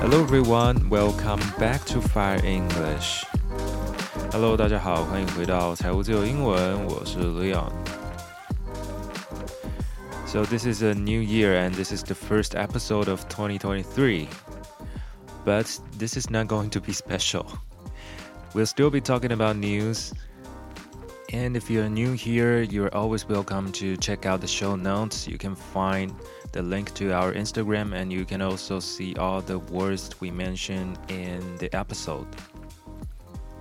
Hello everyone, welcome back to Fire English. Hello，大家好，欢迎回到财务自由英文，我是 Leon。So this is a new year and this is the first episode of 2023. But this is not going to be special. We'll still be talking about news. And if you're new here, you're always welcome to check out the show notes. You can find the link to our Instagram and you can also see all the words we mentioned in the episode.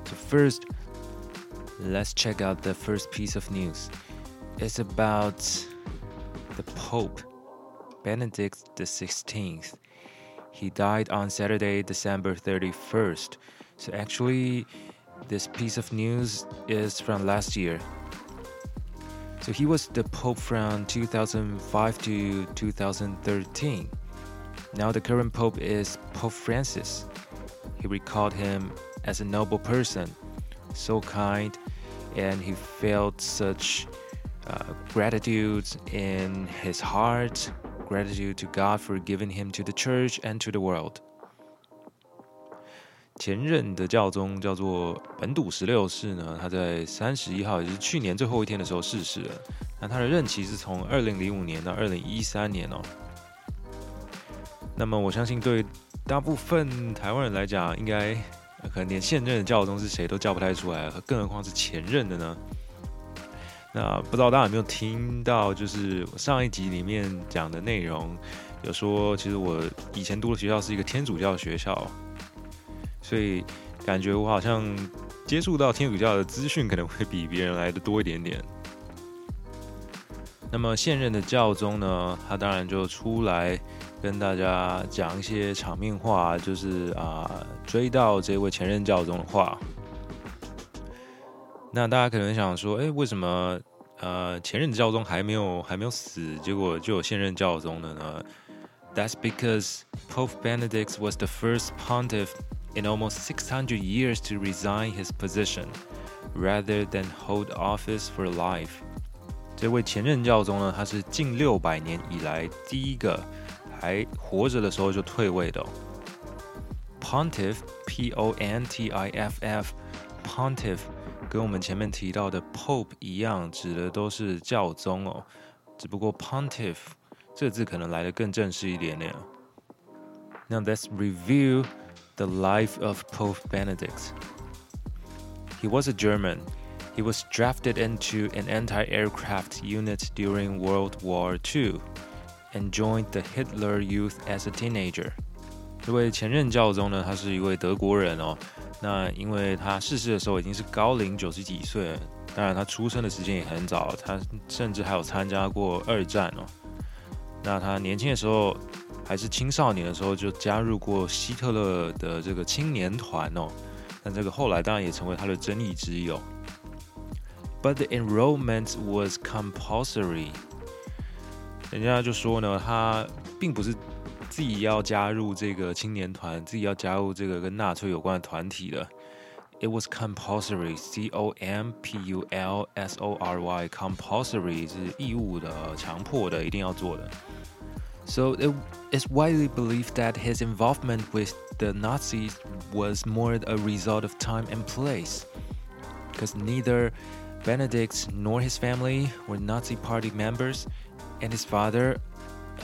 So, first, let's check out the first piece of news. It's about the Pope, Benedict XVI. He died on Saturday, December 31st. So, actually, this piece of news is from last year. So he was the Pope from 2005 to 2013. Now the current Pope is Pope Francis. He recalled him as a noble person, so kind, and he felt such uh, gratitude in his heart, gratitude to God for giving him to the church and to the world. 前任的教宗叫做本笃十六世呢，他在三十一号，也就是去年最后一天的时候逝世了。那他的任期是从二零零五年到二零一三年哦。那么我相信对大部分台湾人来讲，应该可能连现任的教宗是谁都叫不太出来，更何况是前任的呢？那不知道大家有没有听到，就是上一集里面讲的内容，有说其实我以前读的学校是一个天主教学校。所以感觉我好像接触到天主教的资讯可能会比别人来的多一点点。那么现任的教宗呢，他当然就出来跟大家讲一些场面话，就是啊追到这位前任教宗的话。那大家可能想说，哎，为什么呃前任教宗还没有还没有死，结果就有现任教宗的呢？That's because Pope Benedict was the first pontiff. in almost 600 years to resign his position rather than hold office for life。这位前任教宗呢，他是近六百年以来第一个还活着的时候就退位的、哦。Pontiff，P-O-N-T-I-F-F，Pontiff 跟我们前面提到的 Pope 一样，指的都是教宗哦。只不过 Pontiff 这个字可能来的更正式一点点。Now let's review the life of Pope Benedict. He was a German. He was drafted into an anti aircraft unit during World War II and joined the Hitler Youth as a teenager. 这位前任教宗呢，他是一位德国人哦。那因为他逝世的时候已经是高龄九十几岁，当然他出生的时间也很早，他甚至还有参加过二战哦。那他年轻的时候 还是青少年的时候就加入过希特勒的这个青年团哦，但这个后来当然也成为他的争议之一哦。But the enrollment was compulsory。人家就说呢，他并不是自己要加入这个青年团，自己要加入这个跟纳粹有关的团体的。It was compulsory, C O M P U L S O R Y, compulsory 是义务的、强迫的、一定要做的。So it is widely believed that his involvement with the Nazis was more a result of time and place, because neither Benedict nor his family were Nazi Party members, and his father,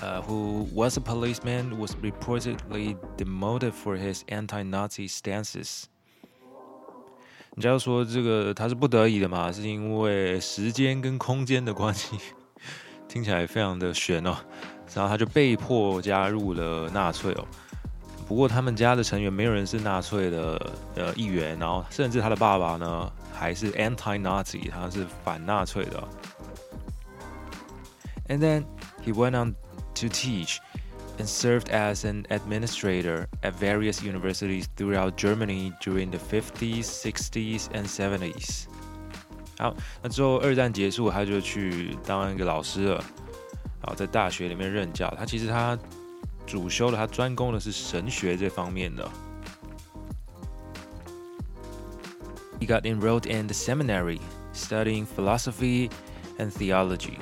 uh, who was a policeman, was reportedly demoted for his anti-Nazi stances. 你知道说这个他是不得已的嘛？是因为时间跟空间的关系，听起来非常的悬哦。 然后他就被迫加入了纳粹哦。不过他们家的成员没有人是纳粹的呃一员，然后甚至他的爸爸呢还是 anti-Nazi，他是反纳粹的。And then he went on to teach and served as an administrator at various universities throughout Germany during the 50s, 60s, and 70s. 好，那之后二战结束，他就去当一个老师了。 然后，在大学里面任教，他其实他主修的，他专攻的是神学这方面的。He got enrolled in the seminary, studying philosophy and theology.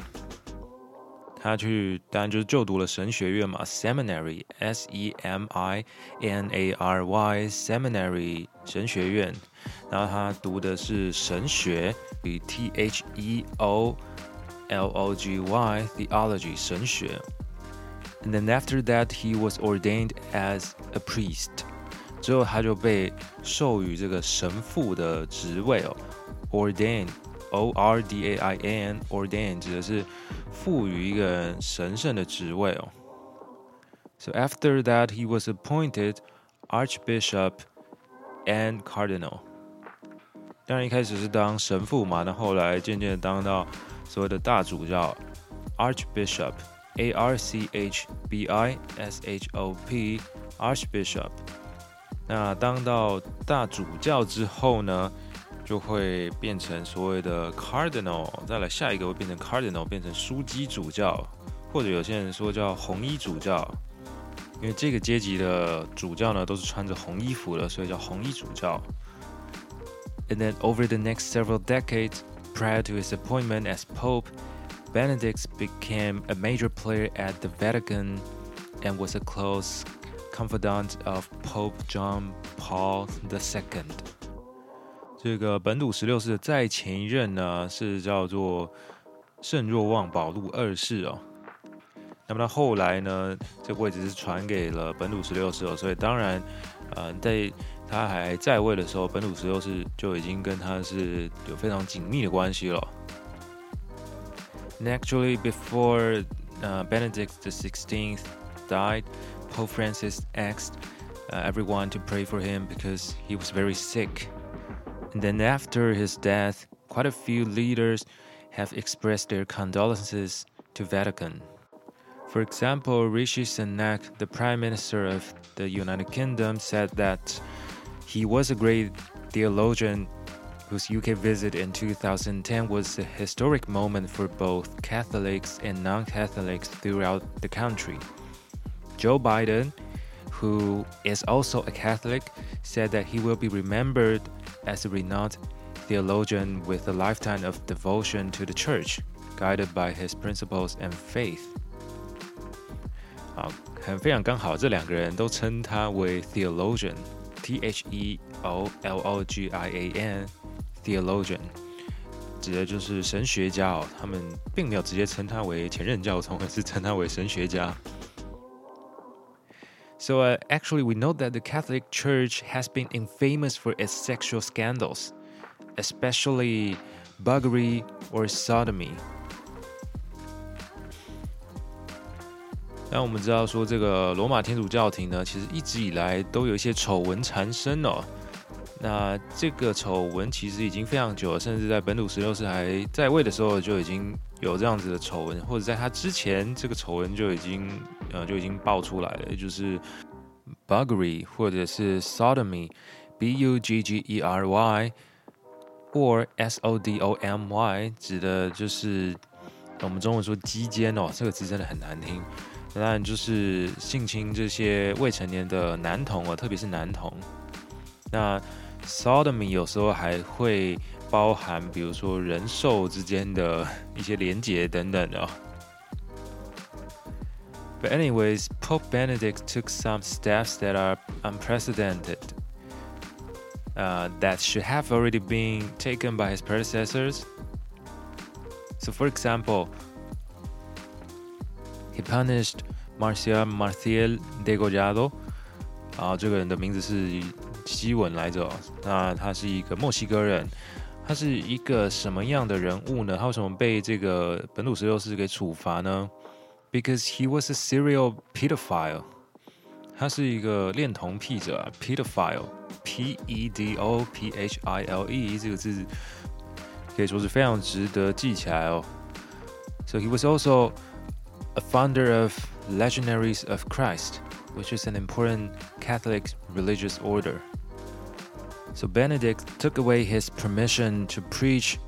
他去当然就是就读了神学院嘛，seminary，s e m i n a r y，seminary 神学院。然后他读的是神学，与 t h e o l o g y theology 神学。And then after that, he was ordained as a priest. 之后他就被授予这个神父的职位哦，ordain。O R D A I N ordain 指的是赋予一个人神圣的职位哦。So after that, he was appointed archbishop and cardinal. 当然一开始是当神父嘛，那后来渐渐当到所谓的大主教 archbishop A R C H B I S H O P archbishop。那当到大主教之后呢？就会变成所谓的 cardinal，再来下一个会变成 cardinal，变成枢机主教，或者有些人说叫红衣主教，因为这个阶级的主教呢都是穿着红衣服的，所以叫红衣主教。And then over the next several decades, prior to his appointment as Pope, Benedict became a major player at the Vatican and was a close confidant of Pope John Paul II. 这个本笃十六世的再前一任呢，是叫做圣若望保禄二世哦。那么他后来呢，这个位置是传给了本笃十六世哦，所以当然，呃，在 他还在位的时候，本笃十六世就已经跟他是有非常紧密的关系了。And actually, before uh, Benedict XVI died, Pope Francis asked uh, everyone to pray for him because he was very sick. And then after his death, quite a few leaders have expressed their condolences to Vatican. For example, Rishi Sunak, the Prime Minister of the United Kingdom, said that he was a great theologian whose UK visit in 2010 was a historic moment for both Catholics and non Catholics throughout the country. Joe Biden, who is also a Catholic, said that he will be remembered as a renowned theologian with a lifetime of devotion to the church, guided by his principles and faith. 好，很非常刚好，这两个人都称他为 theologian，T H E O L O G I A N，theologian，指的就是神学家哦。他们并没有直接称他为前任教宗，而是称他为神学家。so uh, actually, we know that the Catholic Church has been infamous for its sexual scandals, especially buggery or sodomy. 那我们知道说，这个罗马天主教廷呢，其实一直以来都有一些丑闻缠身哦。那这个丑闻其实已经非常久了，甚至在本土十六世还在位的时候就已经有这样子的丑闻，或者在他之前，这个丑闻就已经呃就已经爆出来了，也就是 buggery 或者是 sodomy，b u g g e r y or s o d o m y，指的就是我们中文说鸡奸哦，这个字真的很难听。当然就是性侵这些未成年的男童哦，特别是男童。那 sodomy 有时候还会包含，比如说人兽之间的一些连结等等的。But anyways, Pope Benedict took some steps that are unprecedented. Uh, that should have already been taken by his predecessors. So, for example, he punished Marcia Marcia Degollado 啊，这个人的名字是西文来着。那他是一个墨西哥人，他是一个什么样的人物呢？他为什么被这个本土十六世给处罚呢？Because he was a serial pedophile，他是一个恋童癖者，pedophile，p e d o p h i l e 这个字可以说是非常值得记起来哦。So he was also a founder of Legionaries of Christ which is an important Catholic religious order. So Benedict took away his permission to preach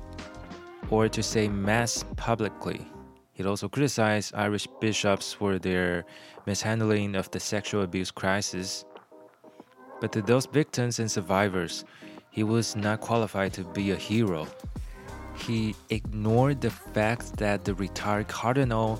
or to say Mass publicly. He also criticized Irish bishops for their mishandling of the sexual abuse crisis. But to those victims and survivors, he was not qualified to be a hero. He ignored the fact that the retired cardinal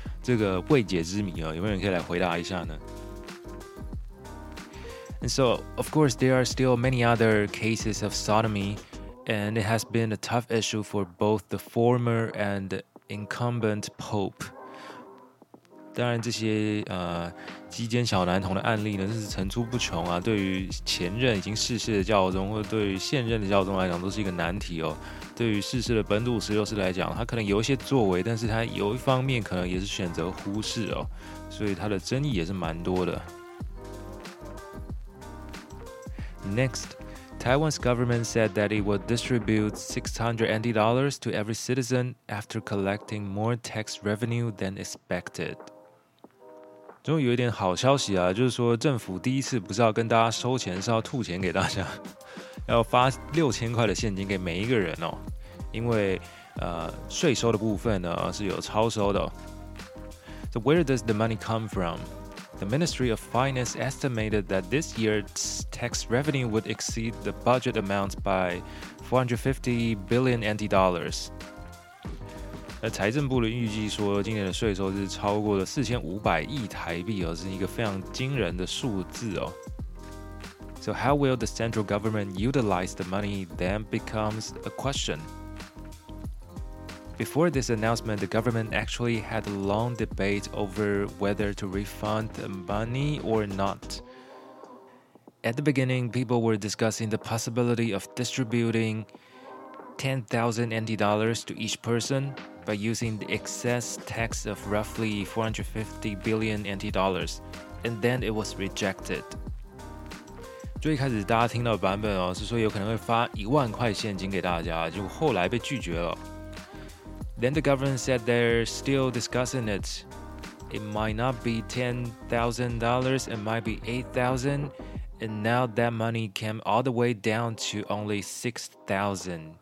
这个未解之谜啊，有没有人可以来回答一下呢？And so, of course, there are still many other cases of sodomy, and it has been a tough issue for both the former and incumbent pope. 当然，这些呃鸡奸小男童的案例呢，这是层出不穷啊。对于前任已经逝世的教宗，或对于现任的教宗来讲，都是一个难题哦。对于逝世的本土十六师来讲，他可能有一些作为，但是他有一方面可能也是选择忽视哦，所以他的争议也是蛮多的。Next, Taiwan's government said that it would distribute 600 NT dollars to every citizen after collecting more tax revenue than expected. 终于有一点好消息啊，就是说政府第一次不是要跟大家收钱，是要吐钱给大家，要发六千块的现金给每一个人哦。因为呃税收的部分呢是有超收的、哦。So where does the money come from? The Ministry of Finance estimated that this year's tax revenue would exceed the budget amount by 450 billion NT dollars. 那财政部的预计说，今年的税收是超过了四千五百亿台币哦，是一个非常惊人的数字哦。So how will the central government utilize the money then becomes a question. Before this announcement, the government actually had a long debate over whether to refund the money or not. At the beginning, people were discussing the possibility of distributing 10,000 NT dollars to each person by using the excess tax of roughly 450 billion NT dollars, and then it was rejected. 最开始大家听到的版本哦，是说有可能会发一万块现金给大家，就后来被拒绝了。then the government said they're still discussing it. It might not be $10,000, it might be 8,000, and And now that money came all the way down to only 6,000.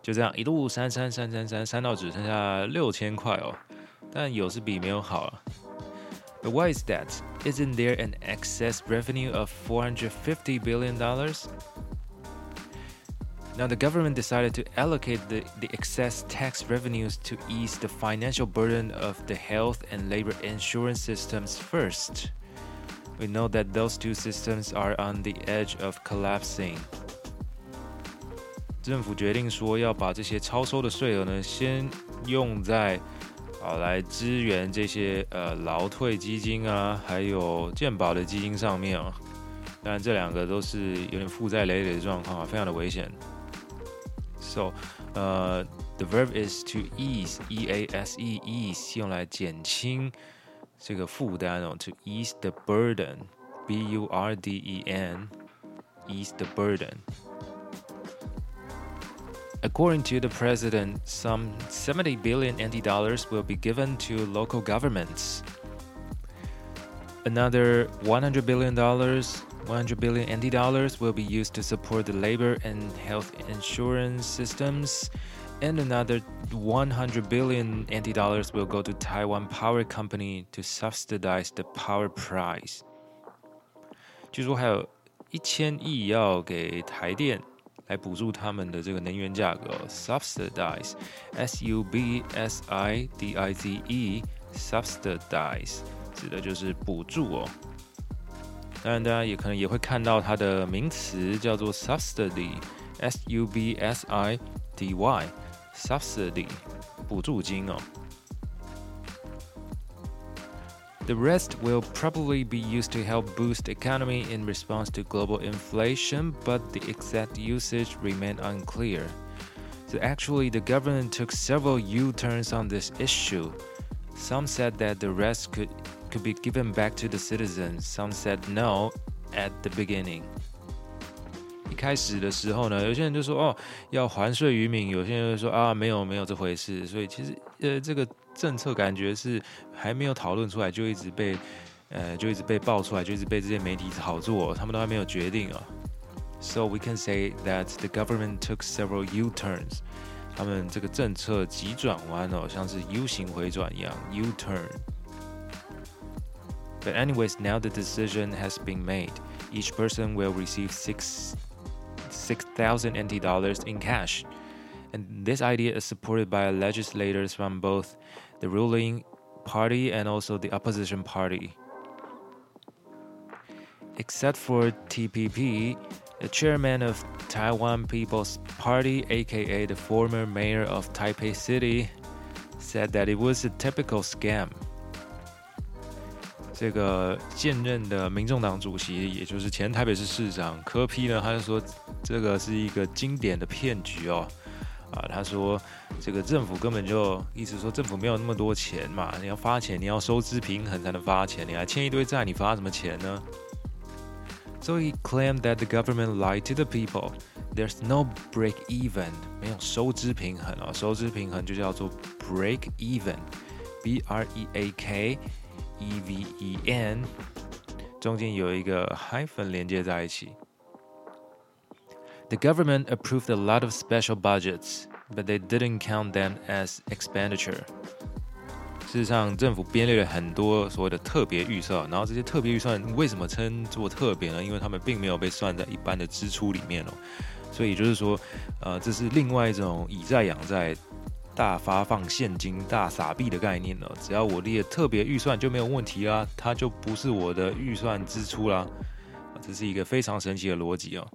就这样一路删删删删删删到只剩下六千块哦，但有是比没有好了。But why is that? Isn't there an excess revenue of 450 billion dollars? Now, the government decided to allocate the, the excess tax revenues to ease the financial burden of the health and labor insurance systems first. We know that those two systems are on the edge of collapsing. 政府决定说要把这些超收的税额呢，先用在 啊来支援这些呃劳退基金啊，还有健保的基金上面啊。当然，这两个都是有点负债累累的状况啊，非常的危险。so, uh, the verb is to ease, e a s e ease 用来减轻这个负担哦，to ease the burden, b u r d e n, ease the burden. According to the president, some 70 billion NT dollars will be given to local governments. Another 100 billion dollars 100 billion NT dollars will be used to support the labor and health insurance systems, and another 100 billion NT dollars will go to Taiwan Power Company to subsidize the power price. 据说还有一千亿要给台电 来补助他们的这个能源价格，subsidize，s u b s i d i z e，subsidize 指的就是补助哦。当然，大家也可能也会看到它的名词叫做 subsidy，s u b s i d y，subsidy，补助金哦。The rest will probably be used to help boost the economy in response to global inflation, but the exact usage remain unclear. So actually, the government took several U-turns on this issue. Some said that the rest could could be given back to the citizens. Some said no at the beginning. 一开始的时候呢，有些人就说哦要还税于民，有些人就说啊没有没有这回事，所以其实呃这个 政策感觉是还没有讨论出来，就一直被呃就一直被爆出来，就一直被这些媒体炒作，他们都还没有决定啊。So we can say that the government took several U-turns，他们这个政策急转弯哦，像是 U 型回转一样，U-turn。But anyways, now the decision has been made. Each person will receive six 6,000 NT dollars in cash. And this idea is supported by legislators from both the ruling party and also the opposition party. Except for TPP, the chairman of Taiwan People's Party, aka the former mayor of Taipei City, said that it was a typical scam. 这个现任的民众党主席，也就是前台北市市长柯 P 呢，他就说这个是一个经典的骗局哦。啊，他说这个政府根本就意思说政府没有那么多钱嘛，你要发钱，你要收支平衡才能发钱，你还欠一堆债，你发什么钱呢？So he claimed that the government lied to the people. There's no break even，没有收支平衡啊，收支平衡就叫做 break even，B R E A K。E V E N，中间有一个 hyphen 连接在一起。The government approved a lot of special budgets, but they didn't count them as expenditure. 事实上，政府编列了很多所谓的特别预算，然后这些特别预算为什么称作特别呢？因为他们并没有被算在一般的支出里面哦。所以就是说，呃，这是另外一种以债养债。大发放现金、大撒币的概念呢？只要我列特别预算就没有问题啦，它就不是我的预算支出啦。这是一个非常神奇的逻辑哦。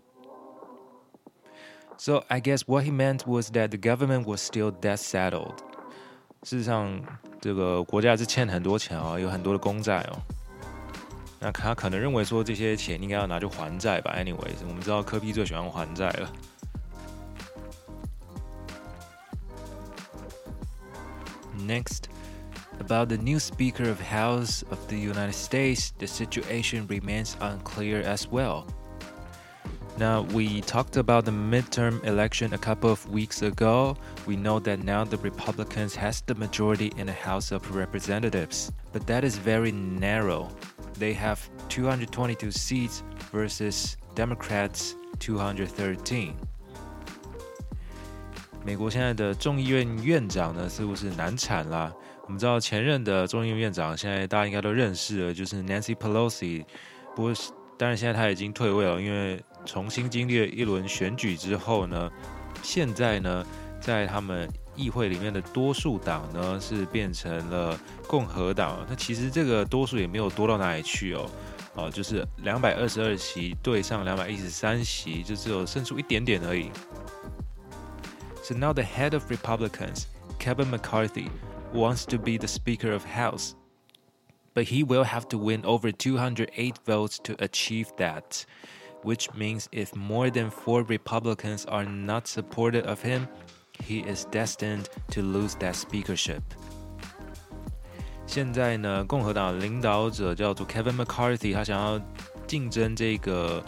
So I guess what he meant was that the government was still debt saddled。事实上，这个国家是欠很多钱哦，有很多的公债哦。那他可能认为说这些钱应该要拿去还债吧。Anyways，我们知道柯 P 最喜欢还债了。Next, about the new Speaker of House of the United States, the situation remains unclear as well. Now, we talked about the midterm election a couple of weeks ago. We know that now the Republicans has the majority in the House of Representatives, but that is very narrow. They have 222 seats versus Democrats 213. 美国现在的众议院院长呢，似乎是难产啦。我们知道前任的众议院院长，现在大家应该都认识了，就是 Nancy Pelosi。不过，当然现在他已经退位了，因为 重新经历了一轮选举之后呢，现在呢，在他们议会里面的多数党呢，是变成了共和党。那其实这个多数也没有多到哪里去哦，哦，就是两百二十二席对上两百一十三席，就只有胜出一点点而已。So now the head of Republicans, Kevin McCarthy, wants to be the Speaker of House. But he will have to win over 208 votes to achieve that, which means if more than four Republicans are not supportive of him, he is destined to lose that speakership. 现在呢，共和党领导者叫做 Kevin McCarthy，他想要竞争这个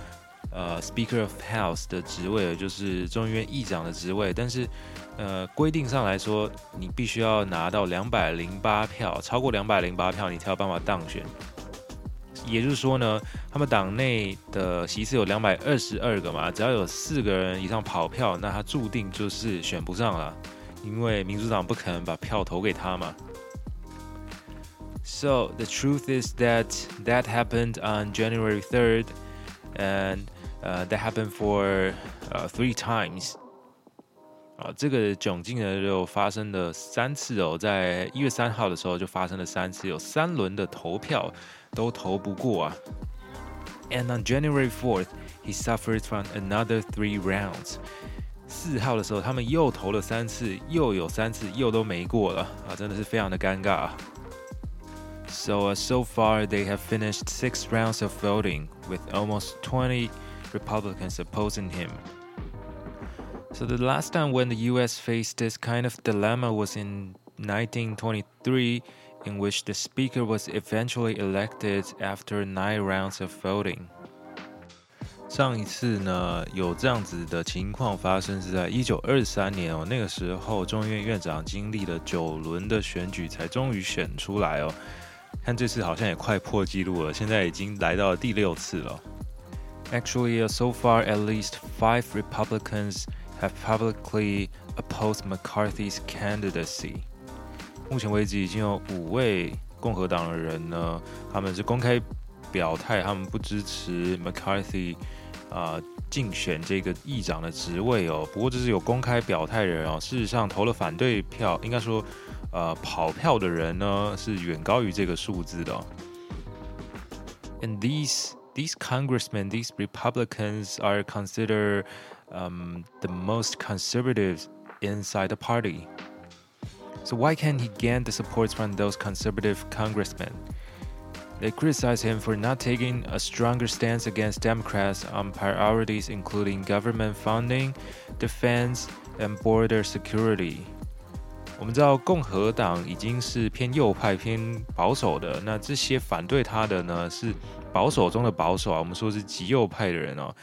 呃，Speaker of House 的职位，就是众议院议长的职位，但是，呃，规定上来说，你必须要拿到两百零八票，超过两百零八票，你才有办法当选。 也就是说呢，他们党内的席次有两百二十二个嘛，只要有四个人以上跑票，那他注定就是选不上了，因为民主党不可能把票投给他嘛。So the truth is that that happened on January third, and uh, that happened for uh, three times. 啊，这个窘境呢就发生了三次哦，在一月三号的时候就发生了三次，有三轮的投票都投不过啊。And on January 4th, he suffered from another three rounds. 四号的时候，他们又投了三次，又有三次又都没过了啊，真的是非常的尴尬。So uh, so far they have finished six rounds of voting with almost 20 Republicans opposing him. So the last time when the US faced this kind of dilemma was in 1923, in which the speaker was eventually elected after nine rounds of voting. 上一次呢，有这样子的情况发生是在一九二三年哦，那个时候众议院院长经历了九轮的选举才终于选出来哦。看这次好像也快破纪录了，现在已经来到了第六次了。Actually, so far at least five Republicans have publicly opposed McCarthy's candidacy. 目前为止，已经有五位共和党的人呢，他们是公开表态，他们不支持 McCarthy 啊竞选这个议长的职位哦。不过这是有公开表态人哦，事实上投了反对票，应该说。呃，跑票的人呢是远高于这个数字的。And these these congressmen, these Republicans are considered um, the most conservative inside the party. So why can't he gain the support from those conservative congressmen? They criticize him for not taking a stronger stance against Democrats on priorities including government funding, defense, and border security. 我们知道共和党已经是偏右派、偏保守的，那这些反对他的呢是保守中的保守啊，我们说是极右派的人哦。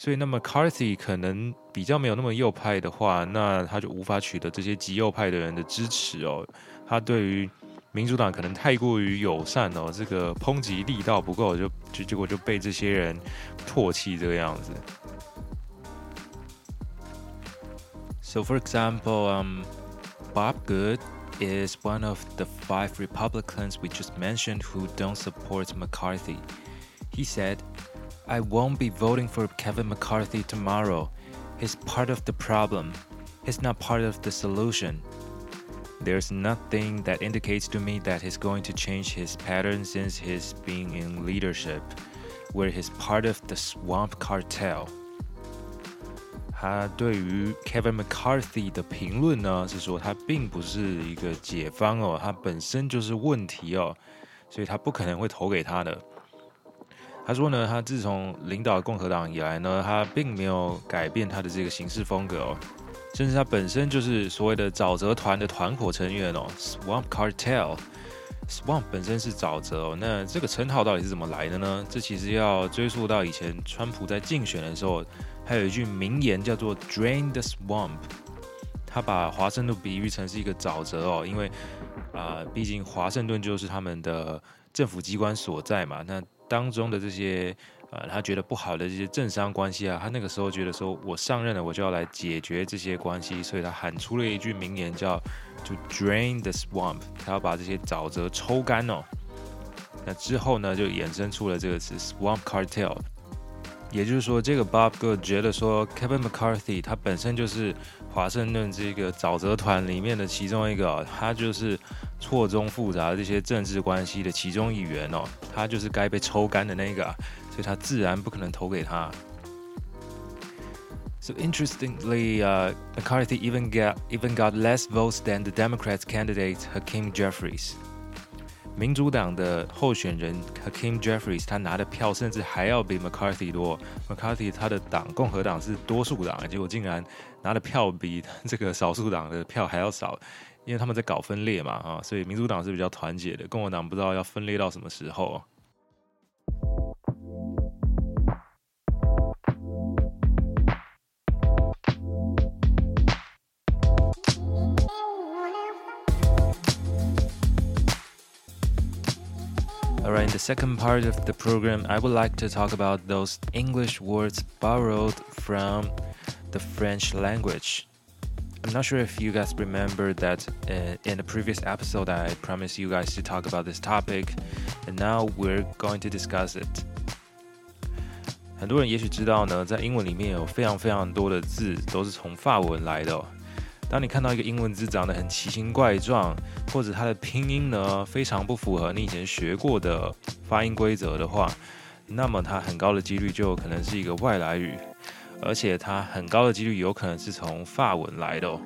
所以，那么 Carthy 可能比较没有那么右派的话，那他就无法取得这些极右派的人的支持哦。他对于民主党可能太过于友善哦，这个抨击力道不够，就就结果就被这些人唾弃这个样子。So, for example, um. Bob Good is one of the five Republicans we just mentioned who don't support McCarthy. He said, I won't be voting for Kevin McCarthy tomorrow. He's part of the problem. He's not part of the solution. There's nothing that indicates to me that he's going to change his pattern since he's been in leadership, where he's part of the swamp cartel. 他对于 Kevin McCarthy 的评论呢，是说他并不是一个解方哦，他本身就是问题哦，所以他不可能会投给他的。 他说呢，他自从领导共和党以来呢，他并没有改变他的这个行事风格哦，甚至他本身就是所谓的沼泽团的团伙成员哦，Swamp Cartel，Swamp 本身是沼泽哦，那这个称号到底是怎么来的呢？这其实要追溯到以前川普在竞选的时候。还有一句名言叫做 “Drain the swamp”，他把华盛顿比喻成是一个沼泽哦，因为啊，毕竟华盛顿就是他们的政府机关所在嘛。那当中的这些呃，他觉得不好的这些政商关系啊，他那个时候觉得说，我上任了，我就要来解决这些关系，所以他喊出了一句名言叫 “To drain the swamp”，他要把这些沼泽抽干哦。那之后呢，就衍生出了这个词 “swamp cartel”。也就是说，这个 Bob Good 觉得说，Kevin McCarthy 他本身就是华盛顿这个沼泽团里面的其中一个，他就是错综复杂的这些政治关系的其中一员哦，他就是该被抽干的那个，所以他自然不可能投给他。So interestingly, uh, McCarthy even got even got less votes than the Democrats' candidate Hakeem Jeffries. 民主党的候选人 Hakeem Jeffries，他拿的票甚至还要比 McCarthy 多。McCarthy 他的党共和党是多数党，结果竟然拿的票比这个少数党的票还要少，因为他们在搞分裂嘛啊，所以民主党是比较团结的，共和党不知道要分裂到什么时候。Alright, in the second part of the program, I would like to talk about those English words borrowed from the French language. I'm not sure if you guys remember that uh, in the previous episode I promised you guys to talk about this topic, and now we're going to discuss it. 很多人也许知道呢，在英文里面有非常非常多的字都是从法文来的、哦。 当你看到一个英文字长得很奇形怪状，或者它的拼音呢非常不符合你以前学过的发音规则的话，那么它很高的几率就可能是一个外来语，而且它很高的几率有可能是从法文来的。哦。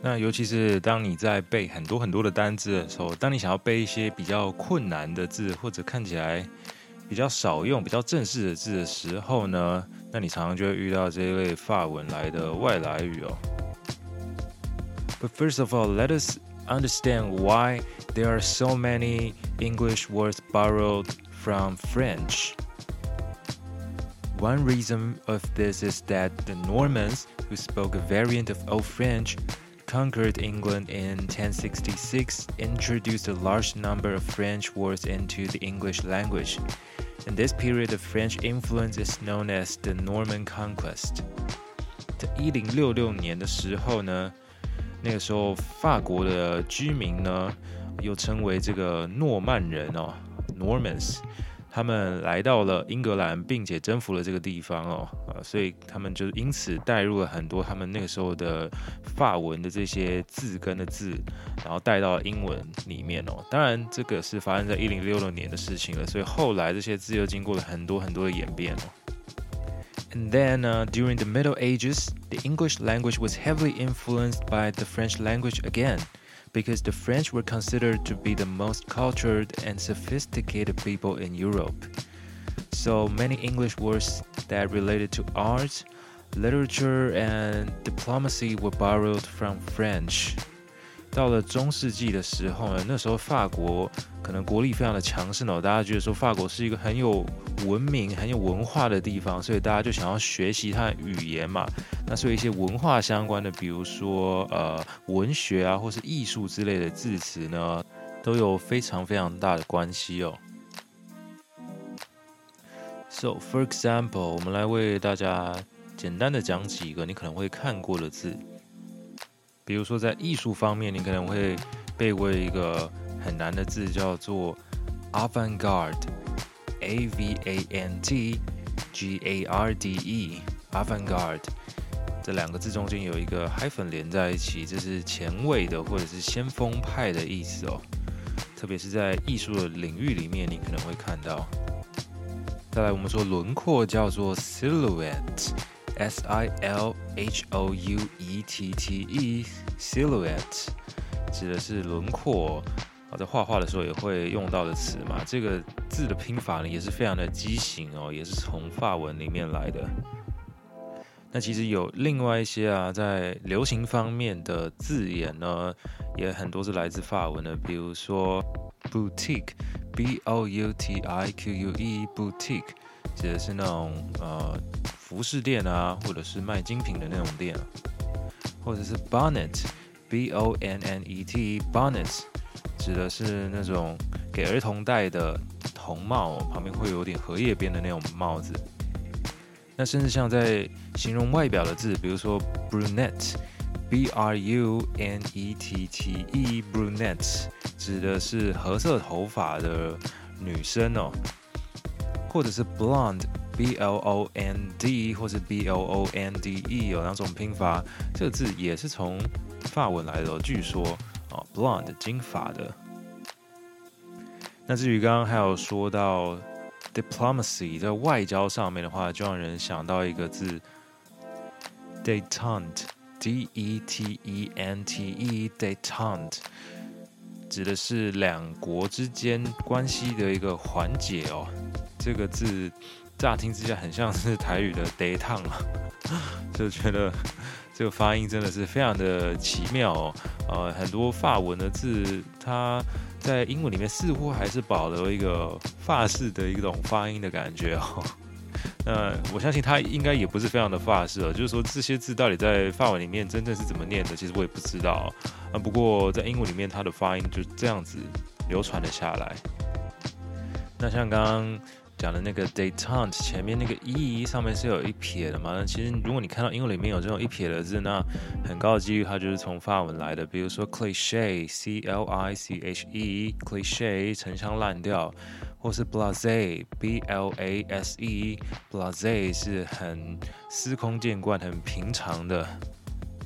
那尤其是当你在背很多很多的单字的时候，当你想要背一些比较困难的字，或者看起来比较少用、比较正式的字的时候呢？那你常常就会遇到这一类法文来的外来语哦。But first of all, let us understand why there are so many English words borrowed from French. One reason of this is that the Normans, who spoke a variant of Old French, conquered England in 1066, introduced a large number of French words into the English language. And this period of French influence is known as the Norman Conquest. 在一零六六年的时候呢，那个时候法国的居民呢，又称为这个诺曼人哦，Normans。 他们来到了英格兰，并且征服了这个地方哦，啊，所以他们就因此带入了很多他们那个时候的法文的这些字根的字，然后带到英文里面哦。当然，这个是发生在一零六六年的事情了，所以后来这些字又经过了很多很多的演变哦。And then, uh, during the Middle Ages, the English language was heavily influenced by the French language again because the French were considered to be the most cultured and sophisticated people in Europe. So many English words that related to art, literature, and diplomacy were borrowed from French. 到了中世纪的时候呢，那时候法国可能国力非常的强盛哦，大家觉得说法国是一个很有文明、很有文化的地方，所以大家就想要学习它的语言嘛。那所以一些文化相关的，比如说呃文学啊，或是艺术之类的字词呢，都有非常非常大的关系哦。So for example，我们来为大家简单的讲几个你可能会看过的字。比如说，在艺术方面，你可能会背过一个很难的字，叫做 avant-garde，A V A N T G A R D E，avant-garde 这两个字中间有一个 hyphen 连在一起，这是前卫的或者是先锋派的意思哦。特别是在艺术的领域里面，你可能会看到。再来，我们说轮廓叫做 silhouette。S I L H O U E T T E，silhouette 指的是轮廓啊，在画画的时候也会用到的词嘛。这个字的拼法呢，也是非常的畸形哦，也是从法文里面来的。那其实有另外一些啊，在流行方面的字眼呢，也很多是来自法文的，比如说 boutique，B O U T I Q U E，boutique 指的是那种呃。服饰店啊，或者是卖精品的那种店，或者是 bonnet，b o n n e t，bonnet 指的是那种给儿童戴的童帽，旁边会有点荷叶边的那种帽子。那甚至像在形容外表的字，比如说 brunette，b r u n e t t e，brunette 指的是褐色头发的女生哦，或者是 blonde。B L O N D 或者 B L O N D E 有两种拼法，这个字也是从法文来的。据说啊，blonde 金发的。那至于刚刚还有说到 diplomacy 在外交上面的话，就让人想到一个字 detente，D E T E N T E，detente 指的是两国之间关系的一个缓解哦。这个字。乍听之下很像是台语的 day t 啊，就觉得这个发音真的是非常的奇妙哦。呃，很多法文的字，它在英文里面似乎还是保留一个法式的一种发音的感觉哦。那我相信它应该也不是非常的法式哦，就是说这些字到底在法文里面真正是怎么念的，其实我也不知道啊。不过在英文里面，它的发音就这样子流传了下来。那像刚刚。讲的那个 detente 前面那个 e 上面是有一撇的嘛？那其实如果你看到英文里面有这种一撇的字，那很高的几率它就是从法文来的。比如说 cliché，c l i c h e，cliché 陈腔滥调，或是 blase，b l a s e，blase 是很司空见惯、很平常的。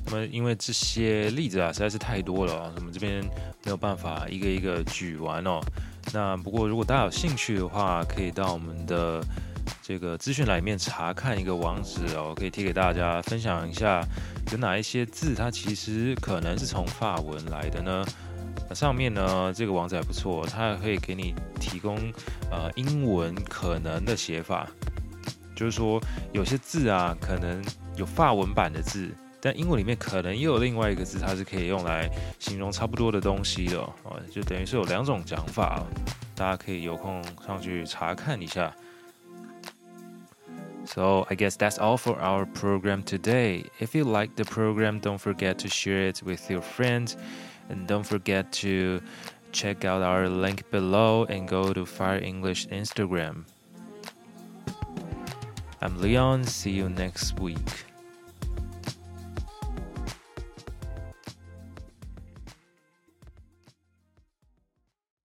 那么因为这些例子啊实在是太多了啊，我们这边没有办法一个一个举完哦。那不过，如果大家有兴趣的话，可以到我们的这个资讯栏里面查看一个网址哦，可以贴给大家分享一下，有哪一些字它其实可能是从法文来的呢？上面呢，这个网址还不错，它还可以给你提供呃英文可能的写法，就是说有些字啊，可能有法文版的字。但英文里面可能也有另外一个字，它是可以用来形容差不多的东西的哦，就等于是有两种讲法，大家可以有空上去查看一下。So I guess that's all for our program today. If you like the program, don't forget to share it with your friends and don't forget to check out our link below and go to Fire English Instagram. I'm Leon. See you next week.